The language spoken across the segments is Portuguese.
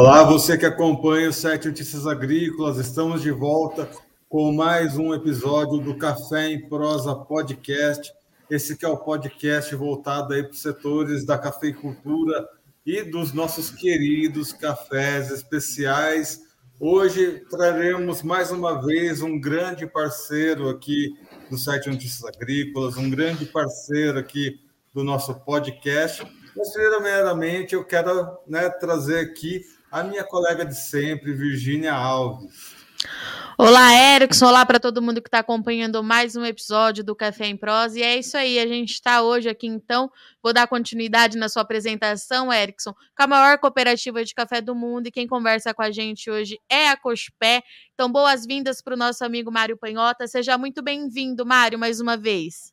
Olá, você que acompanha o Sete Notícias Agrícolas, estamos de volta com mais um episódio do Café em Prosa Podcast. Esse que é o podcast voltado aí para os setores da cafeicultura e dos nossos queridos cafés especiais. Hoje traremos mais uma vez um grande parceiro aqui do Sete Notícias Agrícolas, um grande parceiro aqui do nosso podcast. Mas, primeiramente, eu quero né, trazer aqui a minha colega de sempre, Virgínia Alves. Olá, Erickson. Olá para todo mundo que está acompanhando mais um episódio do Café em Prosa. E é isso aí, a gente está hoje aqui, então. Vou dar continuidade na sua apresentação, Erickson, com a maior cooperativa de café do mundo. E quem conversa com a gente hoje é a Cospé. Então, boas-vindas para o nosso amigo Mário Panhota. Seja muito bem-vindo, Mário, mais uma vez.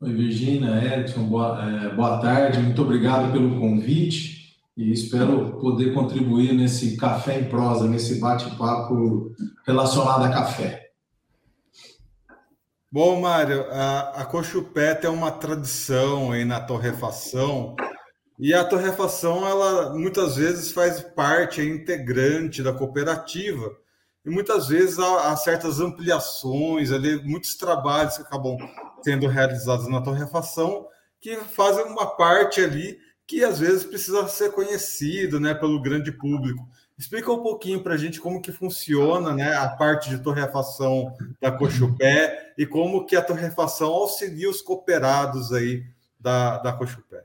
Oi, Virgínia, Erickson, boa, é, boa tarde. Muito obrigado pelo convite e espero poder contribuir nesse café em prosa, nesse bate-papo relacionado a café. Bom, Mário, a, a Cochupé tem uma tradição aí na torrefação e a torrefação ela muitas vezes faz parte, é integrante da cooperativa e muitas vezes há, há certas ampliações ali, muitos trabalhos que acabam sendo realizados na torrefação que fazem uma parte ali que às vezes precisa ser conhecido né, pelo grande público. Explica um pouquinho para a gente como que funciona né, a parte de torrefação da Cochupé e como que a torrefação auxilia os cooperados aí da, da Cochupé.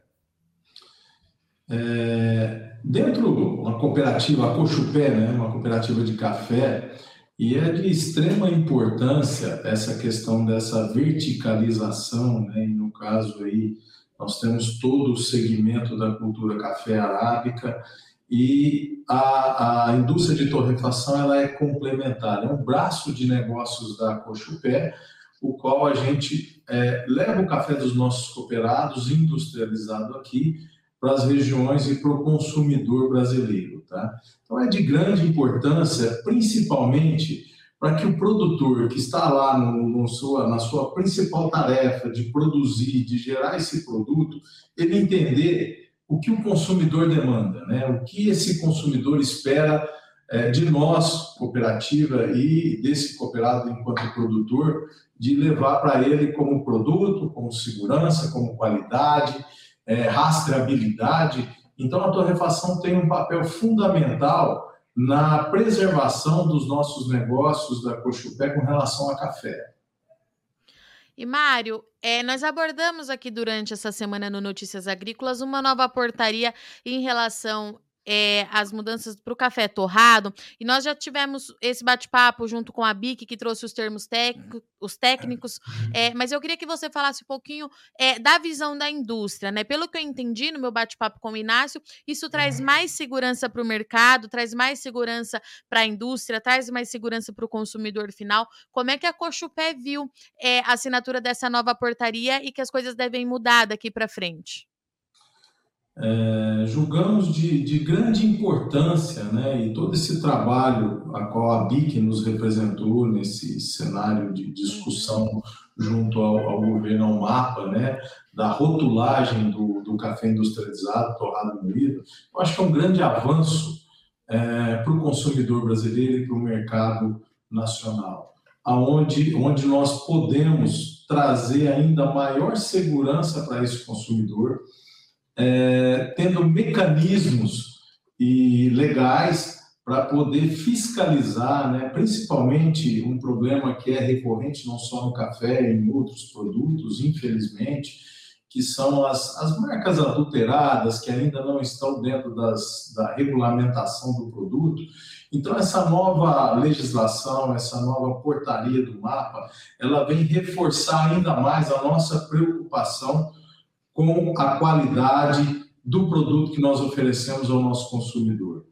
É, dentro da cooperativa, a Cochupé, né, uma cooperativa de café, e é de extrema importância essa questão dessa verticalização, né, e no caso aí nós temos todo o segmento da cultura café arábica e a, a indústria de torrefação ela é complementar, é um braço de negócios da Cochupé, o qual a gente é, leva o café dos nossos cooperados industrializado aqui para as regiões e para o consumidor brasileiro. Tá? Então é de grande importância, principalmente para que o produtor que está lá no, no sua, na sua principal tarefa de produzir, de gerar esse produto, ele entender o que o consumidor demanda, né? o que esse consumidor espera é, de nós, cooperativa, e desse cooperado enquanto produtor, de levar para ele como produto, como segurança, como qualidade, é, rastreabilidade. Então, a torrefação tem um papel fundamental na preservação dos nossos negócios da Cochupé com relação a café. E Mário, é, nós abordamos aqui durante essa semana no Notícias Agrícolas uma nova portaria em relação é, as mudanças para o café torrado. E nós já tivemos esse bate-papo junto com a BIC, que trouxe os termos técnicos, os técnicos. É, mas eu queria que você falasse um pouquinho é, da visão da indústria, né? Pelo que eu entendi no meu bate-papo com o Inácio, isso traz mais segurança para o mercado, traz mais segurança para a indústria, traz mais segurança para o consumidor final. Como é que a Cochupé viu a assinatura dessa nova portaria e que as coisas devem mudar daqui para frente? É, julgamos de, de, grande importância, né, e todo esse trabalho a qual a BIC nos representou nesse cenário de discussão junto ao, ao governo, ao MAPA, né, da rotulagem do, do café industrializado, torrado moído, eu acho que é um grande avanço é, para o consumidor brasileiro e para o mercado nacional, aonde onde nós podemos trazer ainda maior segurança para esse consumidor, é, tendo mecanismos e legais para poder fiscalizar, né, principalmente um problema que é recorrente não só no café, em outros produtos, infelizmente, que são as, as marcas adulteradas, que ainda não estão dentro das, da regulamentação do produto. Então, essa nova legislação, essa nova portaria do mapa, ela vem reforçar ainda mais a nossa preocupação com a qualidade do produto que nós oferecemos ao nosso consumidor.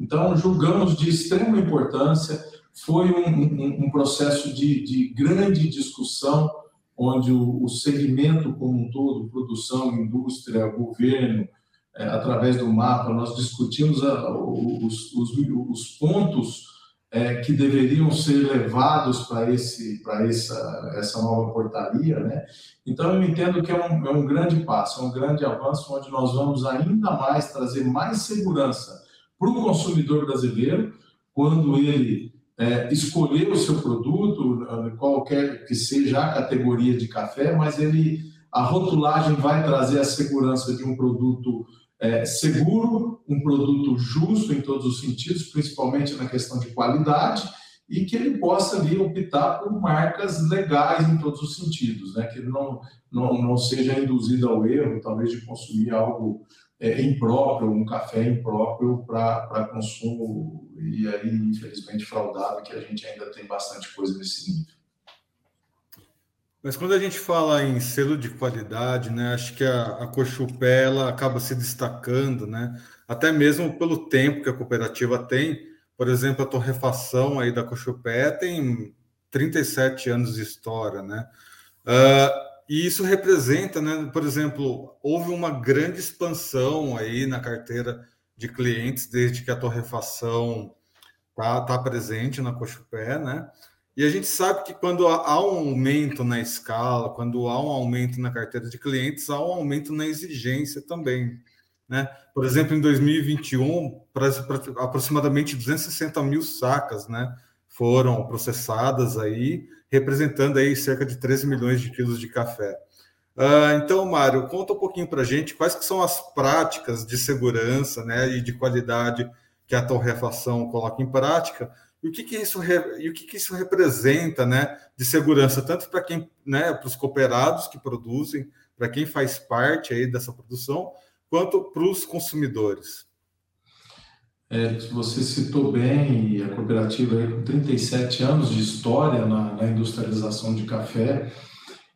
Então, julgamos de extrema importância, foi um, um, um processo de, de, grande discussão, onde o, o, segmento como um todo, produção, indústria, governo, é, através do mapa, nós discutimos a, os, os, os pontos é, que deveriam ser levados para esse para essa essa nova portaria, né? Então eu entendo que é um, é um grande passo, é um grande avanço onde nós vamos ainda mais trazer mais segurança para o consumidor brasileiro, quando ele é, escolher o seu produto, qualquer que seja a categoria de café, mas ele a rotulagem vai trazer a segurança de um produto é, seguro, um produto justo em todos os sentidos, principalmente na questão de qualidade, e que ele possa ali optar por marcas legais em todos os sentidos, né? que ele não, não, não seja induzido ao erro, talvez, de consumir algo é, impróprio, um café impróprio para consumo, e aí, infelizmente, fraudado, que a gente ainda tem bastante coisa nesse nível. Mas quando a gente fala em selo de qualidade, né, acho que a, a Cochupé ela acaba se destacando, né, até mesmo pelo tempo que a cooperativa tem, por exemplo, a torrefação aí da Cochupé tem 37 anos de história, né? Uh, e isso representa, né, por exemplo, houve uma grande expansão aí na carteira de clientes desde que a torrefação está tá presente na Cochupé, né? E a gente sabe que quando há um aumento na escala, quando há um aumento na carteira de clientes, há um aumento na exigência também. Né? Por exemplo, em 2021, aproximadamente 260 mil sacas né, foram processadas aí, representando aí cerca de 13 milhões de quilos de café. Uh, então, Mário, conta um pouquinho para a gente quais que são as práticas de segurança né, e de qualidade que a torrefação coloca em prática e o que, que isso e o que, que isso representa né, de segurança, tanto para quem, né, para os cooperados que produzem, para quem faz parte aí dessa produção, quanto para os consumidores. É, você citou bem a cooperativa aí, com 37 anos de história na, na industrialização de café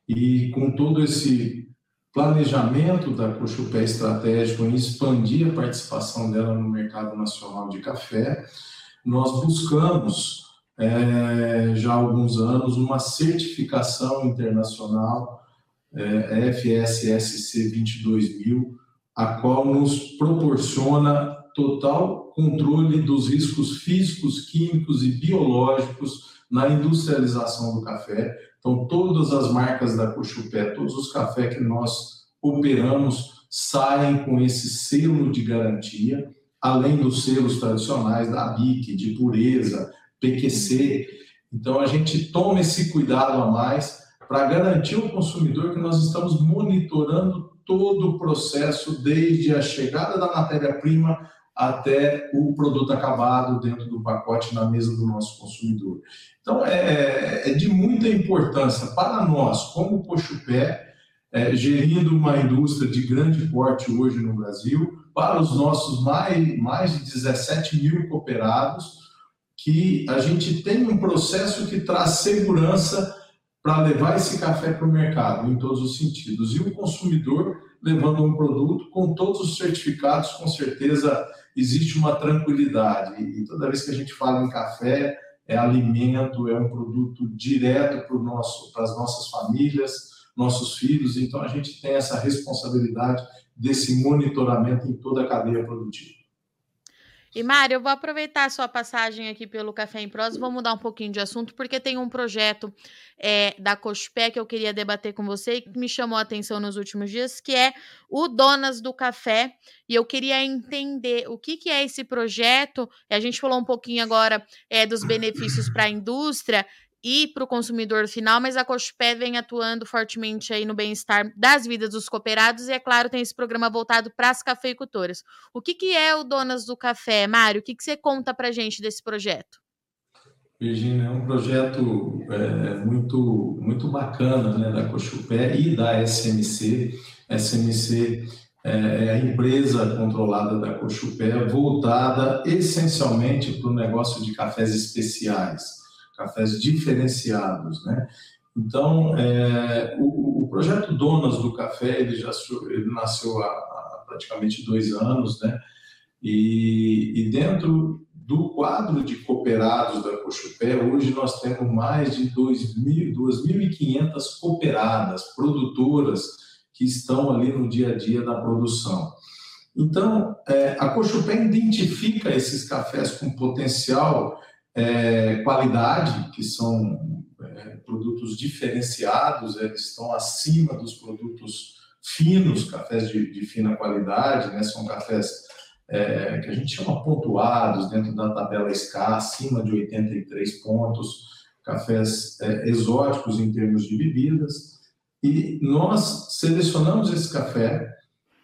e com todo esse planejamento da Cochupé estratégico em expandir a participação dela no mercado nacional de café, nós buscamos é, já há alguns anos uma certificação internacional é, FSSC 22000 a qual nos proporciona total controle dos riscos físicos, químicos e biológicos na industrialização do café. Então, todas as marcas da Cochupé, todos os cafés que nós operamos saem com esse selo de garantia, além dos selos tradicionais da BIC, de pureza, PQC. Então, a gente toma esse cuidado a mais para garantir ao consumidor que nós estamos monitorando todo o processo, desde a chegada da matéria-prima até o produto acabado dentro do pacote na mesa do nosso consumidor. Então, é, é de muita importância para nós, como Cochupé, é, gerindo uma indústria de grande porte hoje no Brasil, para os nossos mais, mais de 17 mil cooperados, que a gente tem um processo que traz segurança para levar esse café para o mercado, em todos os sentidos. E o consumidor levando um produto com todos os certificados, com certeza existe uma tranquilidade. E toda vez que a gente fala em café, é alimento, é um produto direto para, nosso, as nossas famílias, nossos filhos. Então a gente tem essa responsabilidade desse monitoramento em toda a cadeia produtiva. E Mário, eu vou aproveitar a sua passagem aqui pelo Café em Prosa, vou mudar um pouquinho de assunto, porque tem um projeto é, da Cospé que eu queria debater com você e que me chamou a atenção nos últimos dias, que é o Donas do Café. E eu queria entender o que, que é esse projeto. A gente falou um pouquinho agora é, dos benefícios para a indústria e para o consumidor final, mas a Cochupé vem atuando fortemente aí no bem-estar das vidas dos cooperados e, é claro, tem esse programa voltado para as cafeicultoras. O que, que é o Donas do Café, Mário? O que, que você conta para gente desse projeto? Virginia, é um projeto é, muito, muito bacana né, da Cochupé e da SMC. SMC é, é a empresa controlada da Cochupé, voltada essencialmente para o negócio de cafés especiais cafés diferenciados, né? Então, é, o, o, projeto Donas do Café, ele já ele nasceu há, há praticamente dois anos, né? E, e, dentro do quadro de cooperados da Cochupé, hoje nós temos mais de 2.500 cooperadas, produtoras, que estão ali no dia a dia da produção. Então, é, a Cochupé identifica esses cafés com potencial é, qualidade, que são é, produtos diferenciados, eles estão acima dos produtos finos, cafés de, de fina qualidade, né? são cafés é, que a gente chama pontuados dentro da tabela SCA, acima de 83 pontos, cafés é, exóticos em termos de bebidas, e nós selecionamos esse café,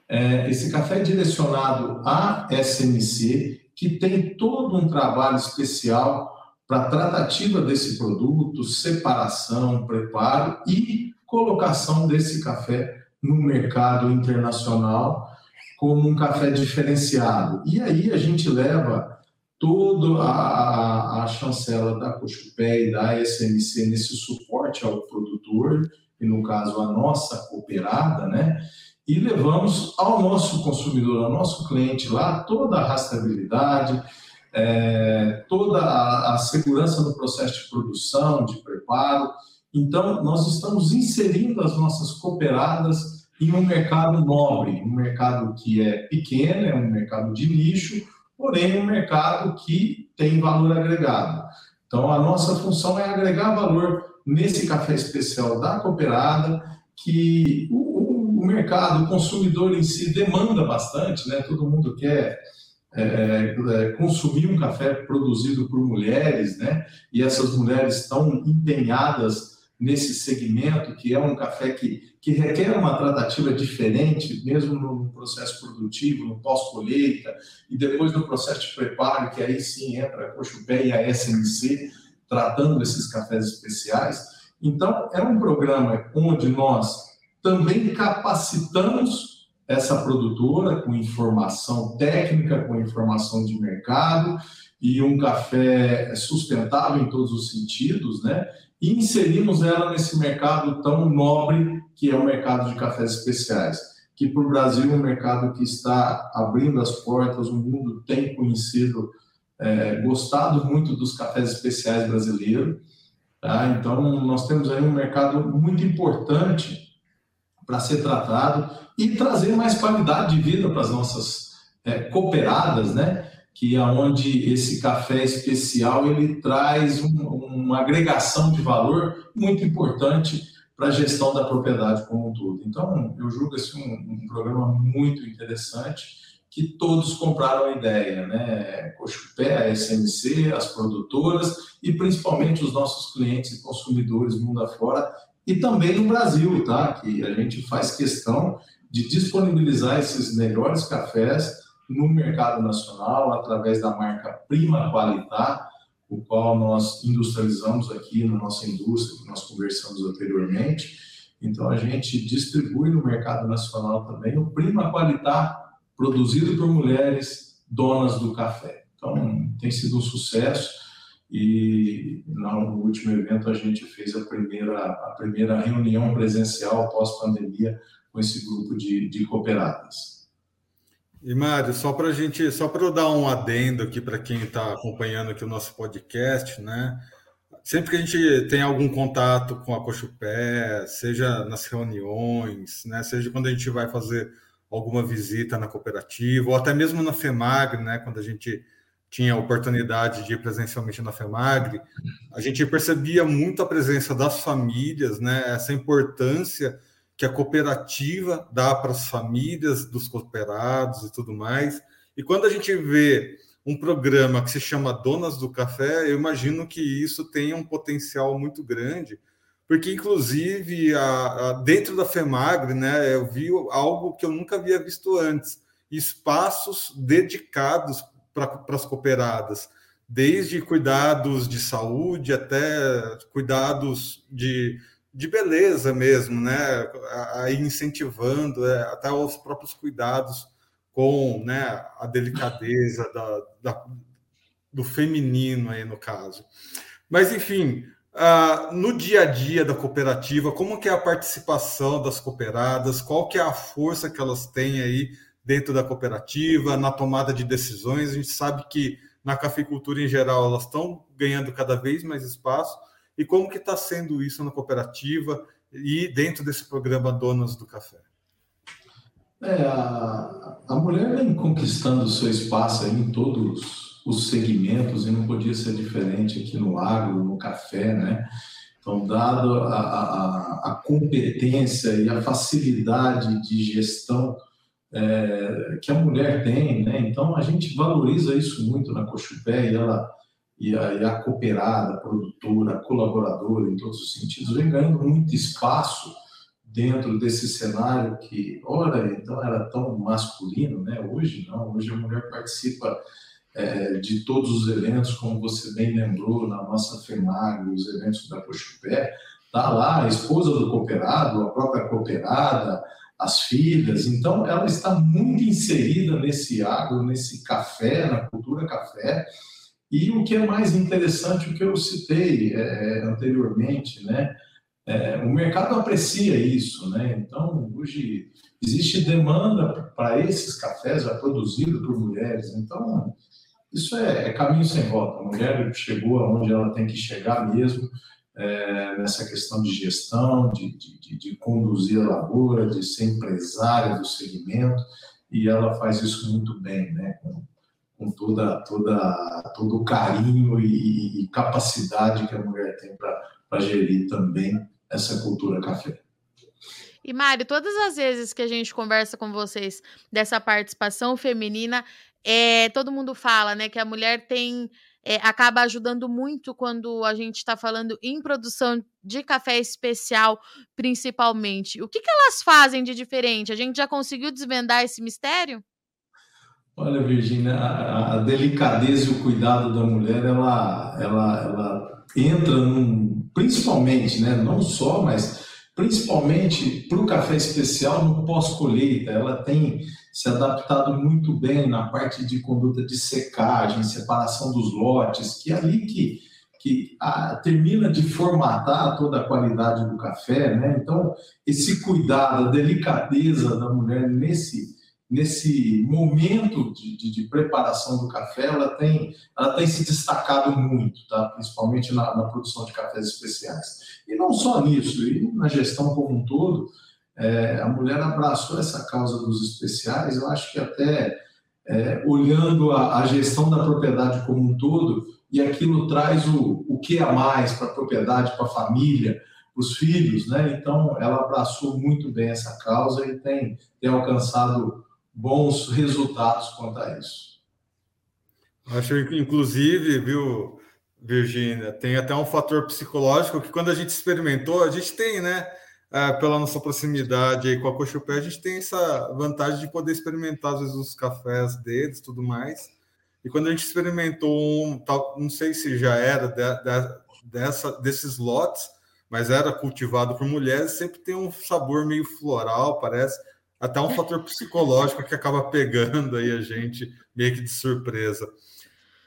é, esse café é direcionado à SMC, que tem todo um trabalho especial para tratativa desse produto, separação, preparo e colocação desse café no mercado internacional como um café diferenciado. E aí a gente leva toda a, a, chancela da Cochupé e da SMC nesse suporte ao produtor, e no caso a nossa cooperada, né? E levamos ao nosso consumidor, ao nosso cliente lá, toda a rastreabilidade, é, toda a, a segurança no processo de produção, de preparo. Então, nós estamos inserindo as nossas cooperadas em um mercado nobre, um mercado que é pequeno, é um mercado de nicho, porém um mercado que tem valor agregado. Então, a nossa função é agregar valor nesse café especial da cooperada, que o, o, mercado, o consumidor em si demanda bastante, né? Todo mundo quer é, é, consumir um café produzido por mulheres, né? E essas mulheres estão empenhadas nesse segmento, que é um café que, que requer uma tratativa diferente, mesmo no processo produtivo, no pós-colheita, e depois no processo de preparo, que aí sim entra a Cochupé e a SMC, tratando esses cafés especiais. Então, é um programa onde nós também capacitamos essa produtora com informação técnica, com informação de mercado, e um café sustentável em todos os sentidos, né? e inserimos ela nesse mercado tão nobre que é o mercado de cafés especiais, que para o Brasil é um mercado que está abrindo as portas, o mundo tem conhecido, é, gostado muito dos cafés especiais brasileiros, tá? então nós temos aí um mercado muito importante para ser tratado e trazer mais qualidade de vida para as nossas é, cooperadas, né? que é onde esse café especial ele traz um, uma agregação de valor muito importante para a gestão da propriedade como um todo. Então, eu julgo esse um, um programa muito interessante que todos compraram a ideia, né? Cochupé, a SMC, as produtoras e principalmente os nossos clientes e consumidores mundo afora e também no Brasil, tá? Que a gente faz questão de disponibilizar esses melhores cafés no mercado nacional através da marca Prima Qualitar, o qual nós industrializamos aqui na nossa indústria, que nós conversamos anteriormente. Então, a gente distribui no mercado nacional também o Prima Qualitar, produzido por mulheres donas do café. Então, tem sido um sucesso e no último evento a gente fez a primeira, a primeira reunião presencial pós-pandemia com esse grupo de, de cooperadas. E Mário, só para gente, só para eu dar um adendo aqui para quem está acompanhando aqui o nosso podcast, né? Sempre que a gente tem algum contato com a Cochupé, seja nas reuniões, né? Seja quando a gente vai fazer alguma visita na cooperativa, ou até mesmo na FEMAGRE, né? Quando a gente tinha a oportunidade de ir presencialmente na FEMAGRE, a gente percebia muito a presença das famílias, né? Essa importância que a cooperativa dá para as famílias dos cooperados e tudo mais. E quando a gente vê um programa que se chama Donas do Café, eu imagino que isso tenha um potencial muito grande, porque inclusive a, a, dentro da FEMAGRE, né, eu vi algo que eu nunca havia visto antes, espaços dedicados para as cooperadas, desde cuidados de saúde até cuidados de de beleza mesmo, né? Aí incentivando é, até os próprios cuidados com né, a delicadeza da, da, do feminino aí no caso. Mas enfim, uh, no dia a dia da cooperativa, como que é a participação das cooperadas? Qual que é a força que elas têm aí dentro da cooperativa, na tomada de decisões? A gente sabe que na cafeicultura em geral elas estão ganhando cada vez mais espaço, e como que está sendo isso na cooperativa e dentro desse programa Donas do Café? É, a, a mulher vem conquistando o seu espaço em todos os segmentos e não podia ser diferente aqui no agro, no café, né? Então, dado a, a, a competência e a facilidade de gestão é, que a mulher tem, né? Então a gente valoriza isso muito na Cochupé e ela e a, e a cooperada, a produtora, a colaboradora, em todos os sentidos, vem ganhando muito espaço dentro desse cenário que, ora, então era tão masculino, né? Hoje não, hoje a mulher participa é, de todos os eventos, como você bem lembrou, na nossa FEMAG, os eventos da Cochupé, tá lá a esposa do cooperado, a própria cooperada, as filhas, então ela está muito inserida nesse agro, nesse café, na cultura café, e o que é mais interessante, o que eu citei é, anteriormente, né? É, o mercado aprecia isso, né? Então, hoje existe demanda para esses cafés já produzidos por mulheres. Então, isso é, é, caminho sem volta. A mulher chegou aonde ela tem que chegar mesmo, é, nessa questão de gestão, de, de, de, conduzir a lavoura, de ser empresária do segmento, e ela faz isso muito bem, né? Com, com toda, toda, todo o carinho e, e capacidade que a mulher tem para gerir também essa cultura café. E Mário, todas as vezes que a gente conversa com vocês dessa participação feminina, é, todo mundo fala, né, que a mulher tem é, acaba ajudando muito quando a gente está falando em produção de café especial, principalmente. O que, que elas fazem de diferente? A gente já conseguiu desvendar esse mistério? Olha, Virginia, a, a, delicadeza e o cuidado da mulher, ela, ela, ela entra num, principalmente, né, não só, mas principalmente para o café especial no pós-colheita. Ela tem se adaptado muito bem na parte de conduta de secagem, separação dos lotes, que é ali que, que a, termina de formatar toda a qualidade do café. Né? Então, esse cuidado, a delicadeza da mulher nesse nesse momento de, de, de, preparação do café, ela tem, ela tem se destacado muito, tá? principalmente na, na, produção de cafés especiais. E não só nisso, e na gestão como um todo, é, a mulher abraçou essa causa dos especiais, eu acho que até é, olhando a, a, gestão da propriedade como um todo, e aquilo traz o, o que a mais para a propriedade, para a família, os filhos, né? Então, ela abraçou muito bem essa causa e tem, tem alcançado bons resultados quanto a isso. Acho, inclusive, viu, Virgínia, tem até um fator psicológico que quando a gente experimentou, a gente tem, né? É, pela nossa proximidade aí com a Cochupé, a gente tem essa vantagem de poder experimentar, às vezes, os cafés deles tudo mais. E quando a gente experimentou um, tal, não sei se já era de, de, dessa, desses lotes, mas era cultivado por mulheres, sempre tem um sabor meio floral, parece até um fator psicológico que acaba pegando aí a gente meio que de surpresa.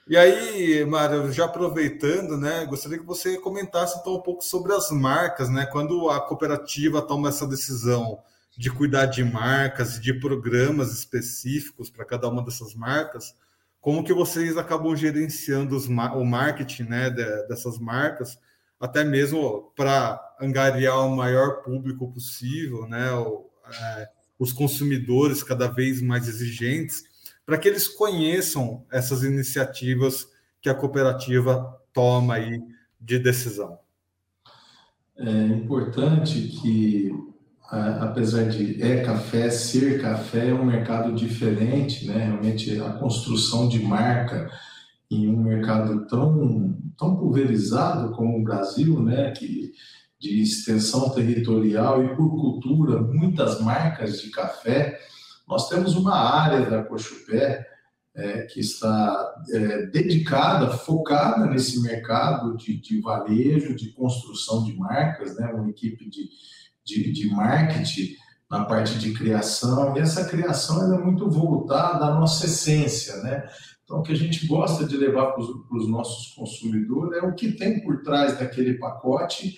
E aí, Mário, já aproveitando, né, gostaria que você comentasse então um pouco sobre as marcas, né? Quando a cooperativa toma essa decisão de cuidar de marcas e de programas específicos para cada uma dessas marcas, como que vocês acabam gerenciando os, o marketing, né, de, dessas marcas, até mesmo para angariar o maior público possível, né? O, é, os consumidores cada vez mais exigentes, para que eles conheçam essas iniciativas que a cooperativa toma aí de decisão. É importante que, apesar de é café, ser café é um mercado diferente, né? Realmente a construção de marca em um mercado tão, tão pulverizado como o Brasil, né? Que de extensão territorial e por cultura, muitas marcas de café, nós temos uma área da Cochupé é, que está é, dedicada, focada nesse mercado de, de, varejo, de construção de marcas, né, uma equipe de, de, de marketing na parte de criação, e essa criação é muito voltada à nossa essência, né? Então, o que a gente gosta de levar para os nossos consumidores é o que tem por trás daquele pacote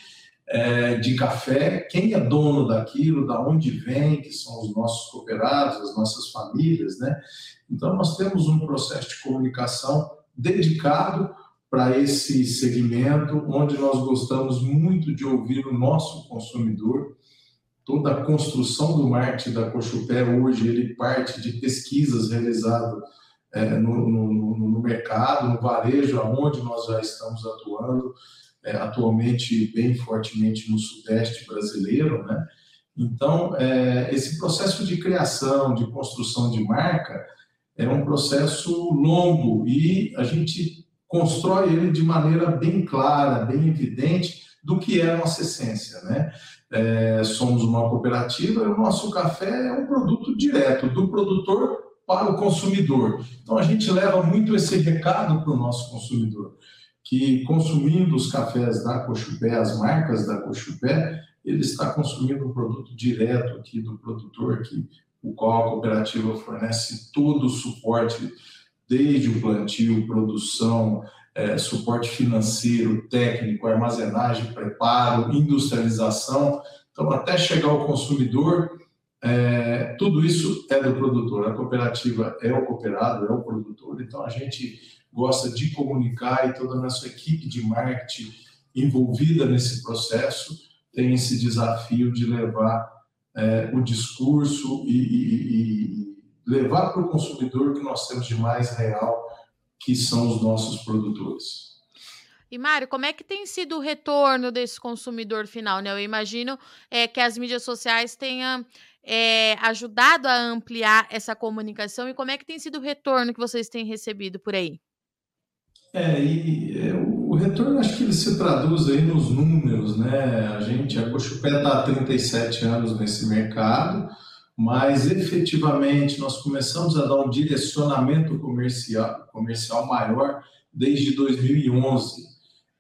é, de café, quem é dono daquilo, da onde vem, que são os nossos cooperados, as nossas famílias, né? Então, nós temos um processo de comunicação dedicado para esse segmento, onde nós gostamos muito de ouvir o nosso consumidor. Toda a construção do marketing da Cochupé hoje, ele parte de pesquisas realizadas é, no, no, no mercado, no varejo, aonde nós já estamos atuando, é, atualmente bem fortemente no Sudeste brasileiro, né? Então, é, esse processo de criação, de construção de marca, é um processo longo e a gente constrói ele de maneira bem clara, bem evidente do que é a nossa essência, né? É, somos uma cooperativa o nosso café é um produto direto do produtor para o consumidor. Então a gente leva muito esse recado para o nosso consumidor, que consumindo os cafés da Cochupé, as marcas da Cochupé, ele está consumindo um produto direto aqui do produtor, que, o qual a cooperativa fornece todo o suporte, desde o plantio, produção, é, suporte financeiro, técnico, armazenagem, preparo, industrialização. Então, até chegar ao consumidor, é, tudo isso é do produtor. A cooperativa é o cooperado, é o produtor. Então, a gente gosta de comunicar e toda a nossa equipe de marketing envolvida nesse processo tem esse desafio de levar é, o discurso e, e, e levar para o consumidor que nós temos de mais real, que são os nossos produtores. E Mário, como é que tem sido o retorno desse consumidor final? Né? Eu imagino é, que as mídias sociais tenham é, ajudado a ampliar essa comunicação e como é que tem sido o retorno que vocês têm recebido por aí? É, e é, o retorno acho que ele se traduz aí nos números, né? A gente, a Cochupé está há 37 anos nesse mercado, mas efetivamente nós começamos a dar um direcionamento comercial, comercial maior desde 2011.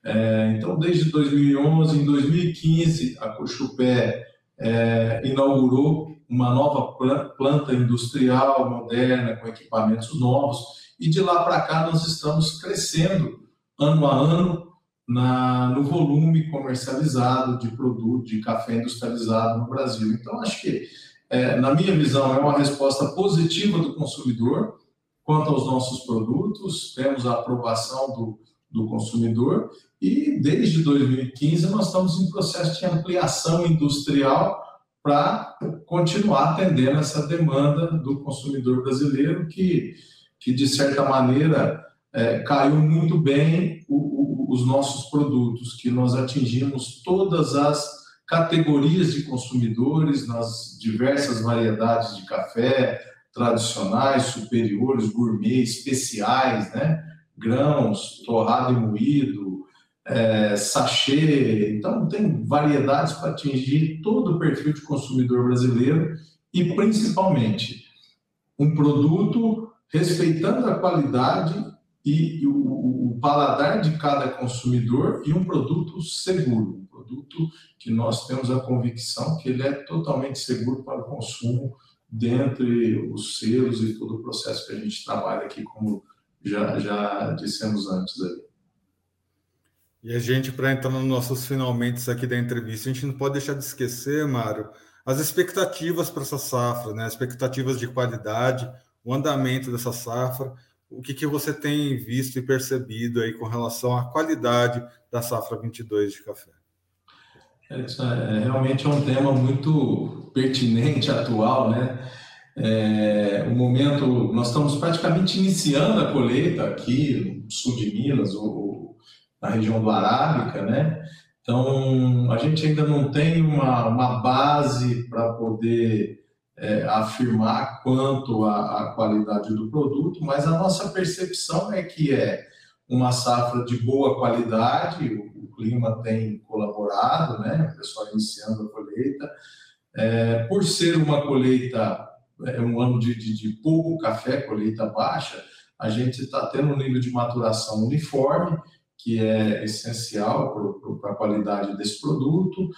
É, então, desde 2011, em 2015, a Cochupé é, inaugurou uma nova planta industrial moderna, com equipamentos novos, e de lá para cá nós estamos crescendo ano a ano na, no volume comercializado de produto de café industrializado no Brasil. Então, acho que, é, na minha visão, é uma resposta positiva do consumidor quanto aos nossos produtos, temos a aprovação do, do consumidor e desde 2015 nós estamos em processo de ampliação industrial para continuar atendendo essa demanda do consumidor brasileiro que que de certa maneira é, caiu muito bem o, o, os nossos produtos, que nós atingimos todas as categorias de consumidores nas diversas variedades de café, tradicionais, superiores, gourmet, especiais, né? grãos, torrado e moído, é, sachê. Então, tem variedades para atingir todo o perfil de consumidor brasileiro e, principalmente, um produto respeitando a qualidade e o, o, paladar de cada consumidor e um produto seguro, um produto que nós temos a convicção que ele é totalmente seguro para o consumo dentre os selos e todo o processo que a gente trabalha aqui, como já, já dissemos antes ali. E a gente, para entrar nos nossos finalmente aqui da entrevista, a gente não pode deixar de esquecer, Mário, as expectativas para essa safra, né? expectativas de qualidade, o andamento dessa safra, o que, que você tem visto e percebido aí com relação à qualidade da safra 22 de café? É, é, realmente é um tema muito pertinente, atual, né? É, o momento, nós estamos praticamente iniciando a colheita aqui no sul de Minas, ou, na região do Arábica, né? Então, a gente ainda não tem uma, uma base para poder é, afirmar quanto à, qualidade do produto, mas a nossa percepção é que é uma safra de boa qualidade, o, o clima tem colaborado, né? O pessoal iniciando a colheita. É, por ser uma colheita, é um ano de, de, de pouco café, colheita baixa, a gente está tendo um nível de maturação uniforme, que é essencial para a qualidade desse produto,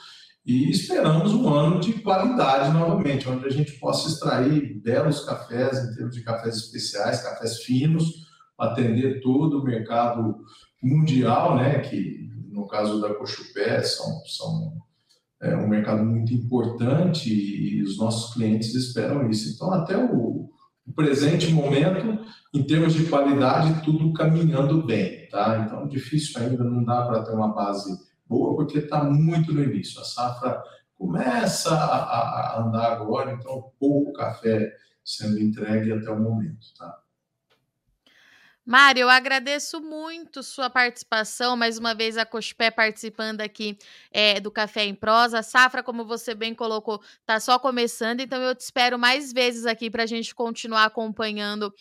e esperamos um ano de qualidade novamente, onde a gente possa extrair belos cafés, em termos de cafés especiais, cafés finos, atender todo o mercado mundial, né, que no caso da Cochupé são, são é, um mercado muito importante e os nossos clientes esperam isso. Então, até o, o presente momento, em termos de qualidade, tudo caminhando bem, tá? Então, difícil ainda, não dá para ter uma base boa, porque está muito no início. A safra começa a, a, andar agora, então pouco café sendo entregue até o momento. Tá? Mário, eu agradeço muito sua participação, mais uma vez a Cospé participando aqui é, do Café em Prosa. A safra, como você bem colocou, está só começando, então eu te espero mais vezes aqui para a gente continuar acompanhando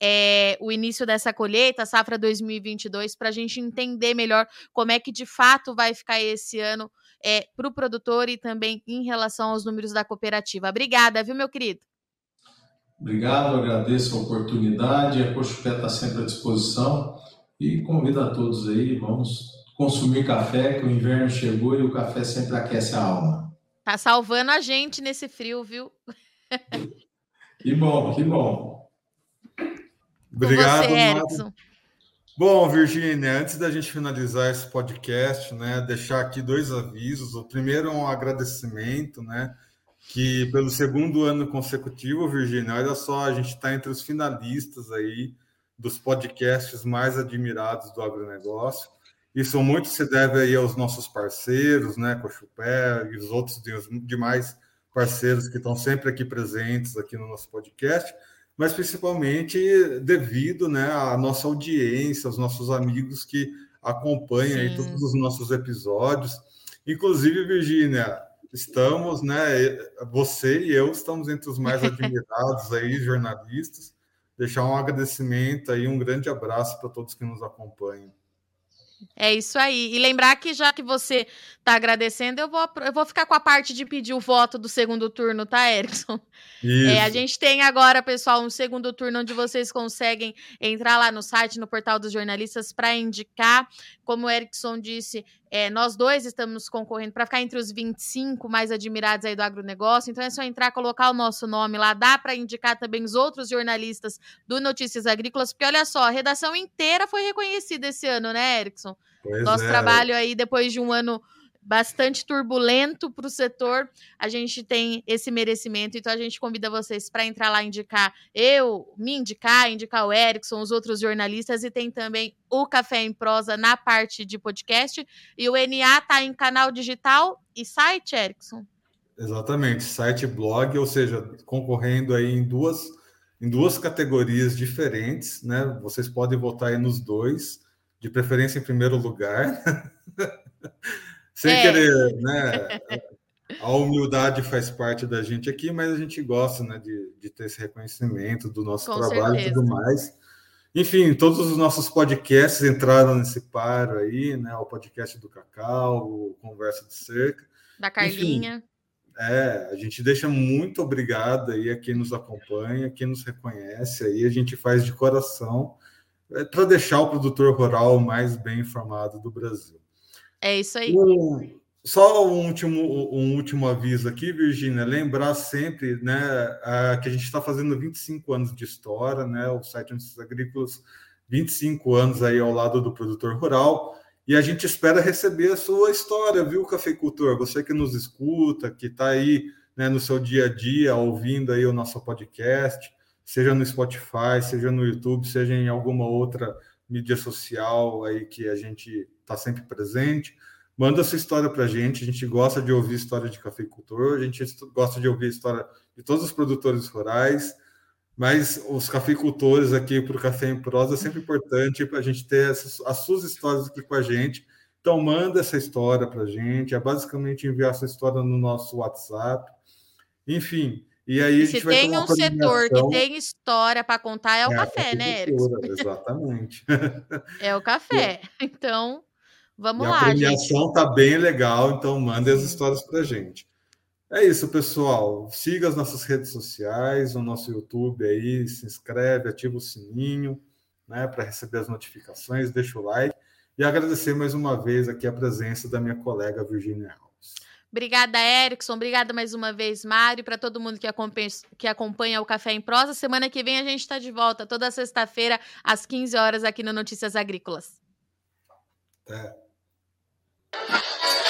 é, o início dessa colheita, safra 2022, para a gente entender melhor como é que de fato vai ficar esse ano é, para o produtor e também em relação aos números da cooperativa. Obrigada, viu, meu querido? Obrigado, agradeço a oportunidade. A Cochupé está sempre à disposição e convido a todos aí, vamos consumir café, que o inverno chegou e o café sempre aquece a alma. Tá salvando a gente nesse frio, viu? que bom, que bom. Obrigado, você, Bom, Virginia, antes da gente finalizar esse podcast, né, deixar aqui dois avisos. O primeiro é um agradecimento, né, que pelo segundo ano consecutivo, Virgínia, olha só, a gente está entre os finalistas aí dos podcasts mais admirados do agronegócio. Isso muito se deve aí aos nossos parceiros, né, Cochupé e os outros demais parceiros que estão sempre aqui presentes aqui no nosso podcast, mas principalmente devido, né, à nossa audiência, aos nossos amigos que acompanham aí todos os nossos episódios. Inclusive, Virgínia, estamos, né? Você e eu estamos entre os mais admirados aí, jornalistas. Deixar um agradecimento aí, um grande abraço para todos que nos acompanham. É isso aí. E lembrar que já que você está agradecendo, eu vou, eu vou ficar com a parte de pedir o voto do segundo turno, tá, Erickson? É, a gente tem agora, pessoal, um segundo turno onde vocês conseguem entrar lá no site, no portal dos jornalistas, para indicar. Como o Erickson disse, é, nós dois estamos concorrendo para ficar entre os 25 mais admirados aí do agronegócio. Então é só entrar, colocar o nosso nome lá. Dá para indicar também os outros jornalistas do Notícias Agrícolas, porque olha só, a redação inteira foi reconhecida esse ano, né, Erickson? Pois Nosso é. trabalho aí, depois de um ano bastante turbulento para o setor, a gente tem esse merecimento. Então a gente convida vocês para entrar lá indicar eu, me indicar, indicar o Erickson, os outros jornalistas e tem também o Café em Prosa na parte de podcast e o NA tá em canal digital e site, Erickson. Exatamente, site e blog, ou seja, concorrendo aí em duas em duas categorias diferentes, né? Vocês podem votar aí nos dois, de preferência em primeiro lugar. Sem é. querer, né? A humildade faz parte da gente aqui, mas a gente gosta né, de, de ter esse reconhecimento do nosso Com trabalho certeza. e tudo mais. Enfim, todos os nossos podcasts entraram nesse paro aí, né? O podcast do Cacau, o Conversa de Cerca. Da Carlinha. Enfim, é, a gente deixa muito obrigado aí a quem nos acompanha, quem nos reconhece aí, a gente faz de coração é, para deixar o produtor rural mais bem informado do Brasil. É isso aí. Um, só um último, um último aviso aqui, Virgínia, lembrar sempre né, que a gente está fazendo 25 anos de história, né, o site Notícias Agrícolas, 25 anos aí ao lado do produtor rural, e a gente espera receber a sua história, viu, cafeicultor? Você que nos escuta, que está aí né, no seu dia a dia, ouvindo aí o nosso podcast, seja no Spotify, seja no YouTube, seja em alguma outra mídia social aí que a gente está sempre presente. Manda sua história para a gente. A gente gosta de ouvir história de cafeicultor, a gente gosta de ouvir a história de todos os produtores rurais, mas os cafeicultores aqui para o Café em Prosa é sempre importante para a gente ter essas, as suas histórias aqui com a gente. Então, manda essa história para a gente. É basicamente enviar essa história no nosso WhatsApp. Enfim, e aí a gente Se tem um setor que tem história para contar, é o é café, né, Erickson? Exatamente. é o café. Então, Vamos e lá, a premiação está bem legal, então mande as histórias para gente. É isso, pessoal. Siga as nossas redes sociais, o nosso YouTube aí, se inscreve, ativa o sininho, né, para receber as notificações, deixa o like e agradecer mais uma vez aqui a presença da minha colega Virginia Alves. Obrigada, Erickson. Obrigada mais uma vez, Mário, para todo mundo que acompanha, que acompanha o Café em Prosa. Semana que vem a gente está de volta, toda sexta-feira, às 15 horas, aqui no Notícias Agrícolas. Até. Thank you.